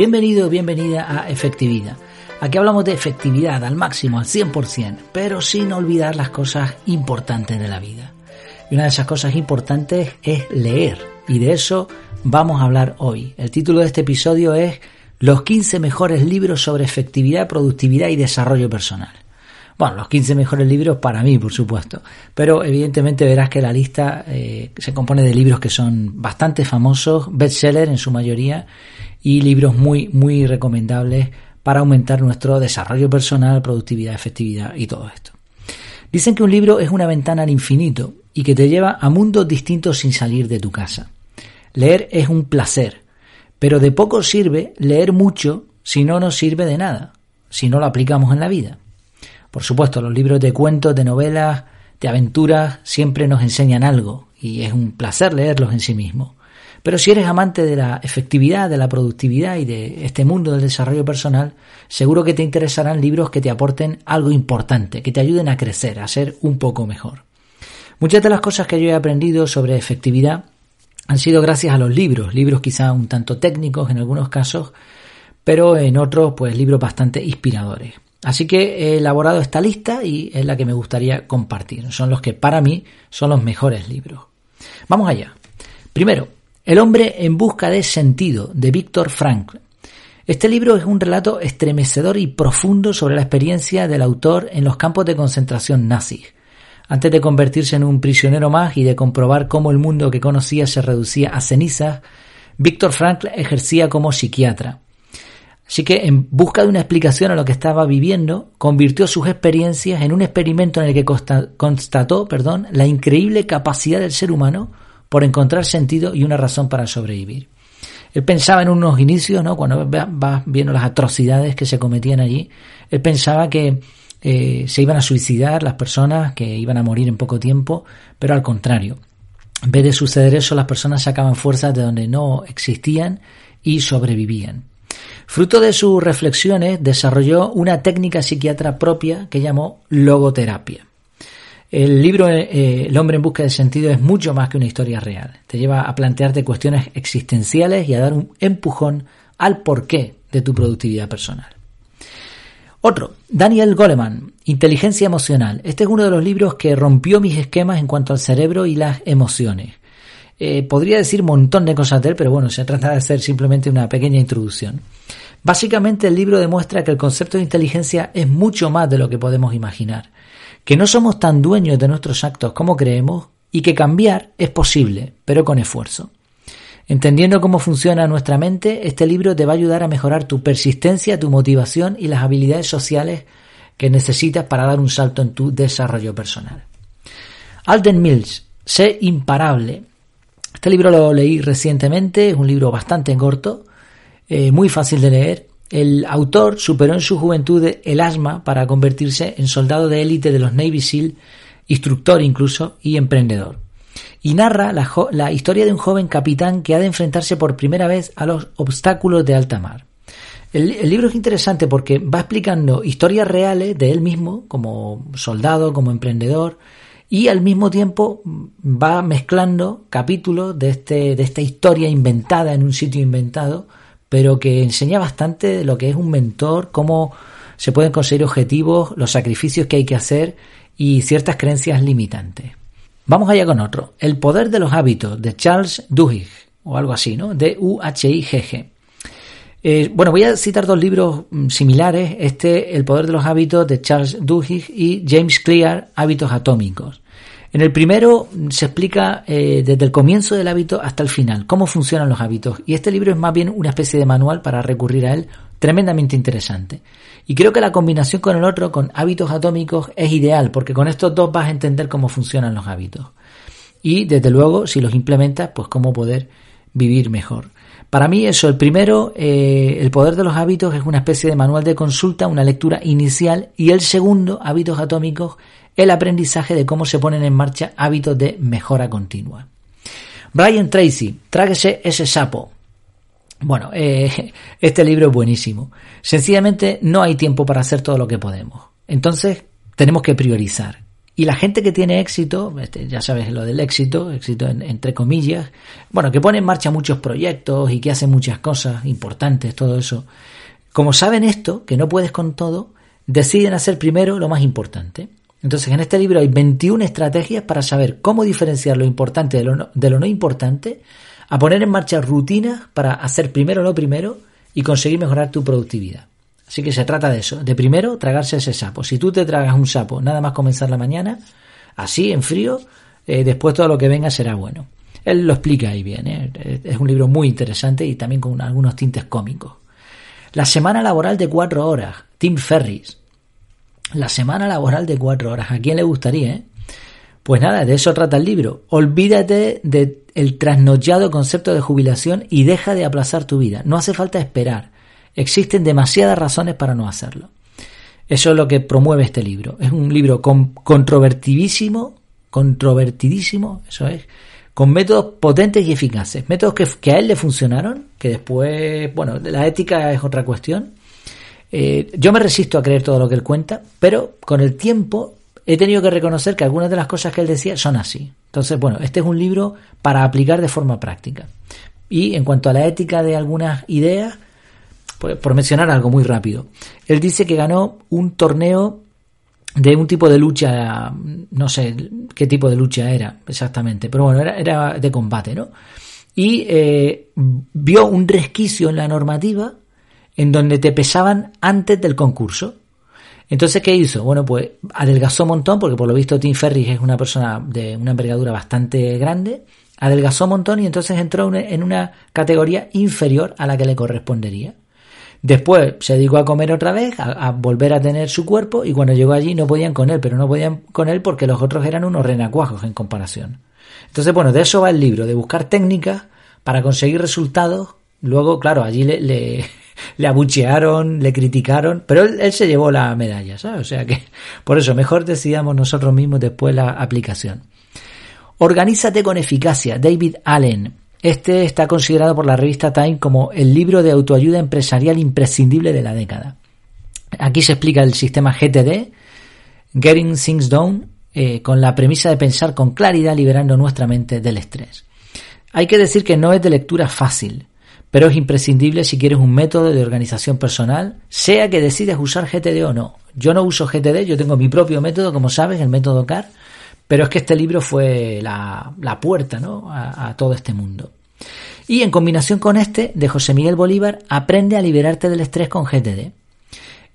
Bienvenido, bienvenida a Efectividad. Aquí hablamos de efectividad al máximo, al 100%, pero sin olvidar las cosas importantes de la vida. Y una de esas cosas importantes es leer, y de eso vamos a hablar hoy. El título de este episodio es Los 15 mejores libros sobre efectividad, productividad y desarrollo personal. Bueno, los 15 mejores libros para mí, por supuesto. Pero evidentemente verás que la lista eh, se compone de libros que son bastante famosos, bestsellers en su mayoría, y libros muy, muy recomendables para aumentar nuestro desarrollo personal, productividad, efectividad y todo esto. Dicen que un libro es una ventana al infinito y que te lleva a mundos distintos sin salir de tu casa. Leer es un placer, pero de poco sirve leer mucho si no nos sirve de nada, si no lo aplicamos en la vida. Por supuesto, los libros de cuentos, de novelas, de aventuras siempre nos enseñan algo y es un placer leerlos en sí mismos. Pero si eres amante de la efectividad, de la productividad y de este mundo del desarrollo personal, seguro que te interesarán libros que te aporten algo importante, que te ayuden a crecer, a ser un poco mejor. Muchas de las cosas que yo he aprendido sobre efectividad han sido gracias a los libros, libros quizá un tanto técnicos en algunos casos, pero en otros pues libros bastante inspiradores. Así que he elaborado esta lista y es la que me gustaría compartir. Son los que para mí son los mejores libros. Vamos allá. Primero, El hombre en busca de sentido, de Víctor Frankl. Este libro es un relato estremecedor y profundo sobre la experiencia del autor en los campos de concentración nazis. Antes de convertirse en un prisionero más y de comprobar cómo el mundo que conocía se reducía a cenizas, Víctor Frankl ejercía como psiquiatra. Así que, en busca de una explicación a lo que estaba viviendo, convirtió sus experiencias en un experimento en el que constató perdón, la increíble capacidad del ser humano por encontrar sentido y una razón para sobrevivir. Él pensaba en unos inicios, ¿no? cuando vas viendo las atrocidades que se cometían allí, él pensaba que eh, se iban a suicidar las personas, que iban a morir en poco tiempo, pero al contrario. En vez de suceder eso, las personas sacaban fuerzas de donde no existían y sobrevivían. Fruto de sus reflexiones, desarrolló una técnica psiquiatra propia que llamó logoterapia. El libro eh, El hombre en busca de sentido es mucho más que una historia real. Te lleva a plantearte cuestiones existenciales y a dar un empujón al porqué de tu productividad personal. Otro, Daniel Goleman, Inteligencia Emocional. Este es uno de los libros que rompió mis esquemas en cuanto al cerebro y las emociones. Eh, podría decir un montón de cosas de él, pero bueno, se trata de hacer simplemente una pequeña introducción. Básicamente el libro demuestra que el concepto de inteligencia es mucho más de lo que podemos imaginar, que no somos tan dueños de nuestros actos como creemos y que cambiar es posible, pero con esfuerzo. Entendiendo cómo funciona nuestra mente, este libro te va a ayudar a mejorar tu persistencia, tu motivación y las habilidades sociales que necesitas para dar un salto en tu desarrollo personal. Alden Mills, Sé imparable, este libro lo leí recientemente, es un libro bastante corto, eh, muy fácil de leer. El autor superó en su juventud el asma para convertirse en soldado de élite de los Navy SEAL, instructor incluso y emprendedor. Y narra la, historia de un joven capitán que ha de enfrentarse por primera vez a los obstáculos de alta mar. El, el, libro es interesante porque va explicando historias reales de él mismo, como soldado, como emprendedor, y al mismo tiempo va mezclando capítulos de, este, de esta historia inventada en un sitio inventado, pero que enseña bastante de lo que es un mentor, cómo se pueden conseguir objetivos, los sacrificios que hay que hacer y ciertas creencias limitantes. Vamos allá con otro, El poder de los hábitos, de Charles Duhigg, o algo así, ¿no? D-U-H-I-G-G. Eh, bueno, voy a citar dos libros mm, similares, este El poder de los hábitos de Charles Duhigg y James Clear, Hábitos atómicos. En el primero se explica eh, desde el comienzo del hábito hasta el final cómo funcionan los hábitos y este libro es más bien una especie de manual para recurrir a él tremendamente interesante. Y creo que la combinación con el otro, con hábitos atómicos, es ideal porque con estos dos vas a entender cómo funcionan los hábitos. Y desde luego, si los implementas, pues cómo poder vivir mejor. Para mí eso, el primero, eh, el poder de los hábitos es una especie de manual de consulta, una lectura inicial, y el segundo, hábitos atómicos, el aprendizaje de cómo se ponen en marcha hábitos de mejora continua. Brian Tracy, tráguese ese sapo. Bueno, eh, este libro es buenísimo. Sencillamente no hay tiempo para hacer todo lo que podemos. Entonces tenemos que priorizar. Y la gente que tiene éxito, este, ya sabes lo del éxito, éxito entre comillas, bueno, que pone en marcha muchos proyectos y que hace muchas cosas importantes, todo eso. Como saben esto, que no puedes con todo, deciden hacer primero lo más importante. Entonces, en este libro hay 21 estrategias para saber cómo diferenciar lo importante de lo no, de lo no importante, a poner en marcha rutinas para hacer primero lo primero y conseguir mejorar tu productividad. Así que se trata de eso, de primero tragarse ese sapo. Si tú te tragas un sapo nada más comenzar la mañana, así en frío, eh, después todo lo que venga será bueno. Él lo explica ahí bien, ¿eh? es un libro muy interesante y también con algunos tintes cómicos. La semana laboral de cuatro horas, Tim Ferris. La semana laboral de cuatro horas, ¿a quién le gustaría? Eh? Pues nada, de eso trata el libro. Olvídate del trasnochado concepto de jubilación y deja de aplazar tu vida. No hace falta esperar. Existen demasiadas razones para no hacerlo. Eso es lo que promueve este libro. Es un libro controvertidísimo, controvertidísimo, eso es, con métodos potentes y eficaces. Métodos que, a él le funcionaron, que después, bueno, la ética es otra cuestión. Eh, yo me resisto a creer todo lo que él cuenta, pero con el tiempo he tenido que reconocer que algunas de las cosas que él decía son así. Entonces, bueno, este es un libro para aplicar de forma práctica. Y en cuanto a la ética de algunas ideas, por mencionar algo muy rápido, él dice que ganó un torneo de un tipo de lucha, no sé qué tipo de lucha era exactamente, pero bueno, era, era de combate, ¿no? Y eh, vio un resquicio en la normativa en donde te pesaban antes del concurso. Entonces, ¿qué hizo? Bueno, pues adelgazó un montón, porque por lo visto Tim Ferris es una persona de una envergadura bastante grande, adelgazó un montón y entonces entró en una categoría inferior a la que le correspondería. Después se dedicó a comer otra vez, a, volver a tener su cuerpo y cuando llegó allí no podían con él, pero no podían con él porque los otros eran unos renacuajos en comparación. Entonces, bueno, de eso va el libro, de buscar técnicas para conseguir resultados. Luego, claro, allí le, abuchearon, le criticaron, pero él, se llevó la medalla, ¿sabes? O sea que por eso mejor decidamos nosotros mismos después la aplicación. Organízate con eficacia, David Allen. Este está considerado por la revista Time como el libro de autoayuda empresarial imprescindible de la década. Aquí se explica el sistema GTD, Getting Things Done, eh, con la premisa de pensar con claridad liberando nuestra mente del estrés. Hay que decir que no es de lectura fácil pero es imprescindible si quieres un método de organización personal, sea que decidas usar GTD o no. Yo no uso GTD, yo tengo mi propio método, como sabes, el método CAR, pero es que este libro fue la, puerta ¿no? a, a todo este mundo. Y en combinación con este, de José Miguel Bolívar, aprende a liberarte del estrés con GTD.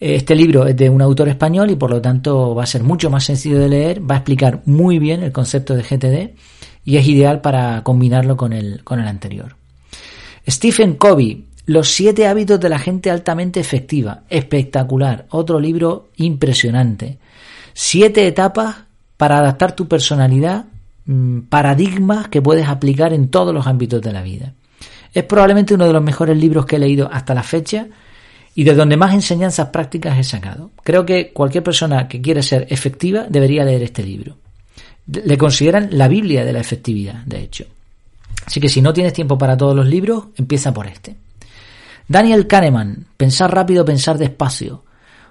Este libro es de un autor español y por lo tanto va a ser mucho más sencillo de leer, va a explicar muy bien el concepto de GTD y es ideal para combinarlo con el, con el anterior. Stephen Covey, Los siete hábitos de la gente altamente efectiva. Espectacular. Otro libro impresionante. Siete etapas para adaptar tu personalidad, mm, paradigmas que puedes aplicar en todos los ámbitos de la vida. Es probablemente uno de los mejores libros que he leído hasta la fecha y de donde más enseñanzas prácticas he sacado. Creo que cualquier persona que quiere ser efectiva debería leer este libro. Le consideran la Biblia de la efectividad, de hecho. Así que si no tienes tiempo para todos los libros, empieza por este. Daniel Kahneman, Pensar rápido, pensar despacio.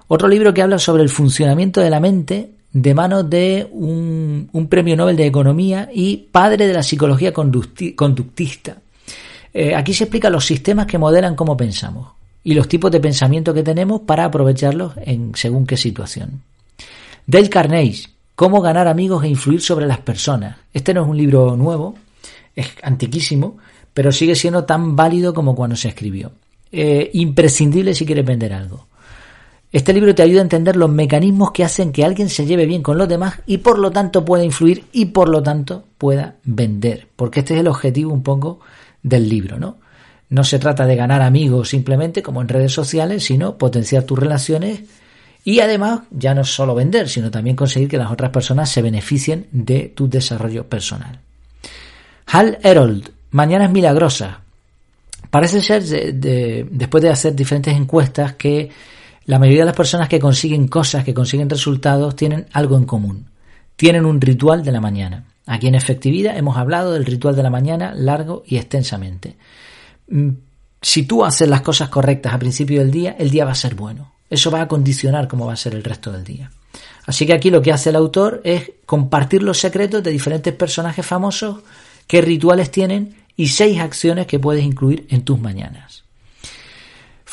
Otro libro que habla sobre el funcionamiento de la mente de manos de un, premio Nobel de Economía y padre de la psicología conductista. Eh, aquí se explica los sistemas que modelan cómo pensamos y los tipos de pensamiento que tenemos para aprovecharlos en según qué situación. Dale Carnegie, Cómo ganar amigos e influir sobre las personas. Este no es un libro nuevo, es antiquísimo, pero sigue siendo tan válido como cuando se escribió. Eh, imprescindible si quieres vender algo. Este libro te ayuda a entender los mecanismos que hacen que alguien se lleve bien con los demás y por lo tanto pueda influir y por lo tanto pueda vender. Porque este es el objetivo un poco del libro, ¿no? No se trata de ganar amigos simplemente como en redes sociales, sino potenciar tus relaciones y además ya no solo vender, sino también conseguir que las otras personas se beneficien de tu desarrollo personal. Hal Herold, Mañanas Milagrosas. Parece ser, después de hacer diferentes encuestas, que la mayoría de las personas que consiguen cosas, que consiguen resultados, tienen algo en común. Tienen un ritual de la mañana. Aquí en efectividad hemos hablado del ritual de la mañana largo y extensamente. Mm, si tú haces las cosas correctas a principio del día, el día va a ser bueno. Eso va a condicionar cómo va a ser el resto del día. Así que aquí lo que hace el autor es compartir los secretos de diferentes personajes famosos, qué rituales tienen y seis acciones que puedes incluir en tus mañanas.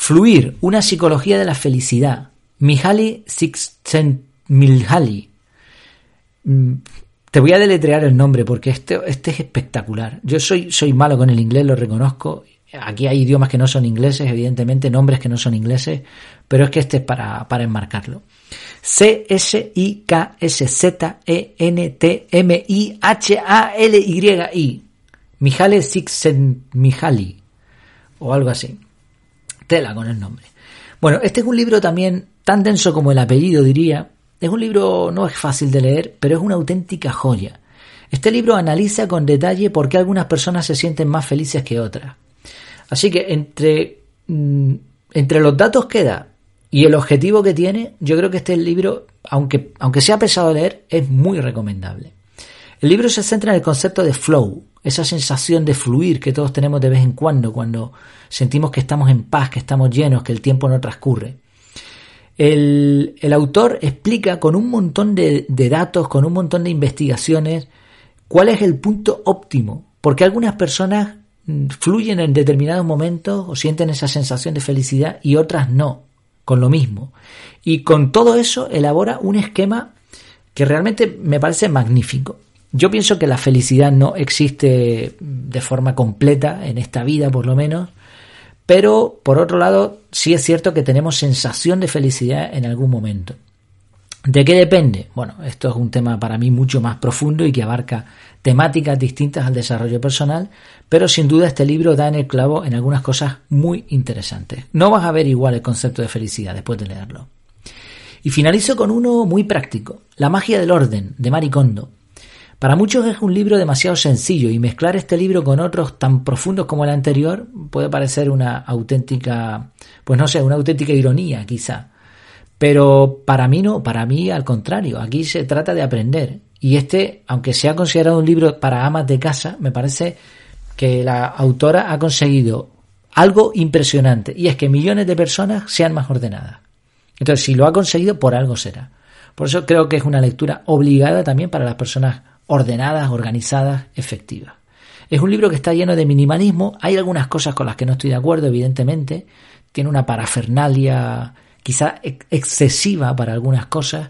Fluir, una psicología de la felicidad. Mihaly Csikszentmihalyi. Mm, te voy a deletrear el nombre porque este, este es espectacular. Yo soy, soy malo con el inglés, lo reconozco. Aquí hay idiomas que no son ingleses, evidentemente, nombres que no son ingleses, pero es que este es para, para enmarcarlo. C-S-I-K-S-Z-E-N-T-M-I-H-A-L-Y-I. Mihaly Csikszentmihalyi. O algo así. Tela con el nombre. Bueno, este es un libro también tan denso como el apellido, diría, es un libro no es fácil de leer, pero es una auténtica joya. Este libro analiza con detalle por qué algunas personas se sienten más felices que otras. Así que entre, mm, entre los datos que da y el objetivo que tiene, yo creo que este libro, aunque, aunque sea pesado de leer, es muy recomendable. El libro se centra en el concepto de flow, esa sensación de fluir que todos tenemos de vez en cuando, cuando sentimos que estamos en paz, que estamos llenos, que el tiempo no transcurre. El, autor explica con un montón de, datos, con un montón de investigaciones, cuál es el punto óptimo, porque algunas personas mm, fluyen en determinados momentos o sienten esa sensación de felicidad y otras no, con lo mismo. Y con todo eso elabora un esquema que realmente me parece magnífico. Yo pienso que la felicidad no existe de forma completa en esta vida, por lo menos, pero, por otro lado, sí es cierto que tenemos sensación de felicidad en algún momento. ¿De qué depende? Bueno, esto es un tema para mí mucho más profundo y que abarca temáticas distintas al desarrollo personal, pero sin duda este libro da en el clavo en algunas cosas muy interesantes. No vas a ver igual el concepto de felicidad después de leerlo. Y finalizo con uno muy práctico, La magia del orden, de Maricondo. Para muchos es un libro demasiado sencillo y mezclar este libro con otros tan profundos como el anterior puede parecer una auténtica, pues no sé, una auténtica ironía quizá. Pero para mí no, para mí al contrario, aquí se trata de aprender. Y este, aunque sea considerado un libro para amas de casa, me parece que la autora ha conseguido algo impresionante y es que millones de personas sean más ordenadas. Entonces, si lo ha conseguido, por algo será. Por eso creo que es una lectura obligada también para las personas ordenadas, organizadas, efectivas. Es un libro que está lleno de minimalismo. Hay algunas cosas con las que no estoy de acuerdo, evidentemente. Tiene una parafernalia quizá excesiva para algunas cosas,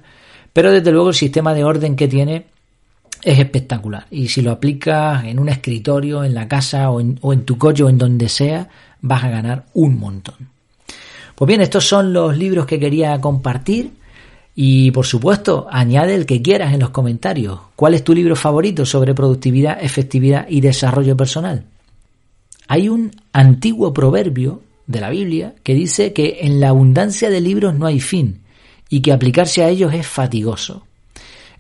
pero desde luego el sistema de orden que tiene es espectacular. Y si lo aplicas en un escritorio, en la casa o en, o en tu coche o en donde sea, vas a ganar un montón. Pues bien, estos son los libros que quería compartir. Y por supuesto, añade el que quieras en los comentarios. ¿Cuál es tu libro favorito sobre productividad, efectividad y desarrollo personal? Hay un antiguo proverbio de la Biblia que dice que en la abundancia de libros no hay fin y que aplicarse a ellos es fatigoso.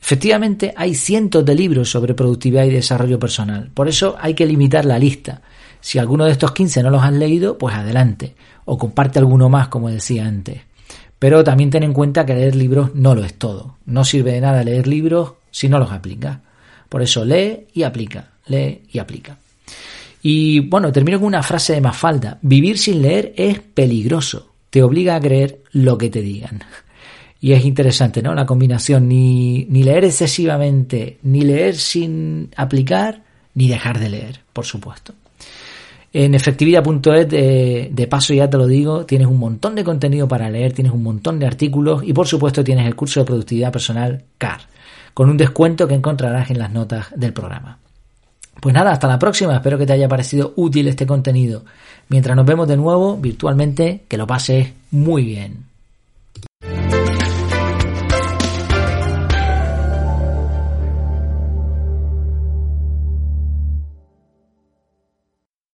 Efectivamente, hay cientos de libros sobre productividad y desarrollo personal. Por eso hay que limitar la lista. Si alguno de estos 15 no los has leído, pues adelante. O comparte alguno más, como decía antes. Pero también ten en cuenta que leer libros no lo es todo. No sirve de nada leer libros si no los aplicas. Por eso lee y aplica, lee y aplica. Y bueno, termino con una frase de Mafalda. Vivir sin leer es peligroso. Te obliga a creer lo que te digan. Y es interesante, ¿no? La combinación, ni, ni leer excesivamente, ni leer sin aplicar, ni dejar de leer, por supuesto. En efectividad.es, de, de paso ya te lo digo, tienes un montón de contenido para leer, tienes un montón de artículos y por supuesto tienes el curso de productividad personal CAR, con un descuento que encontrarás en las notas del programa. Pues nada, hasta la próxima, espero que te haya parecido útil este contenido. Mientras nos vemos de nuevo virtualmente, que lo pases muy bien.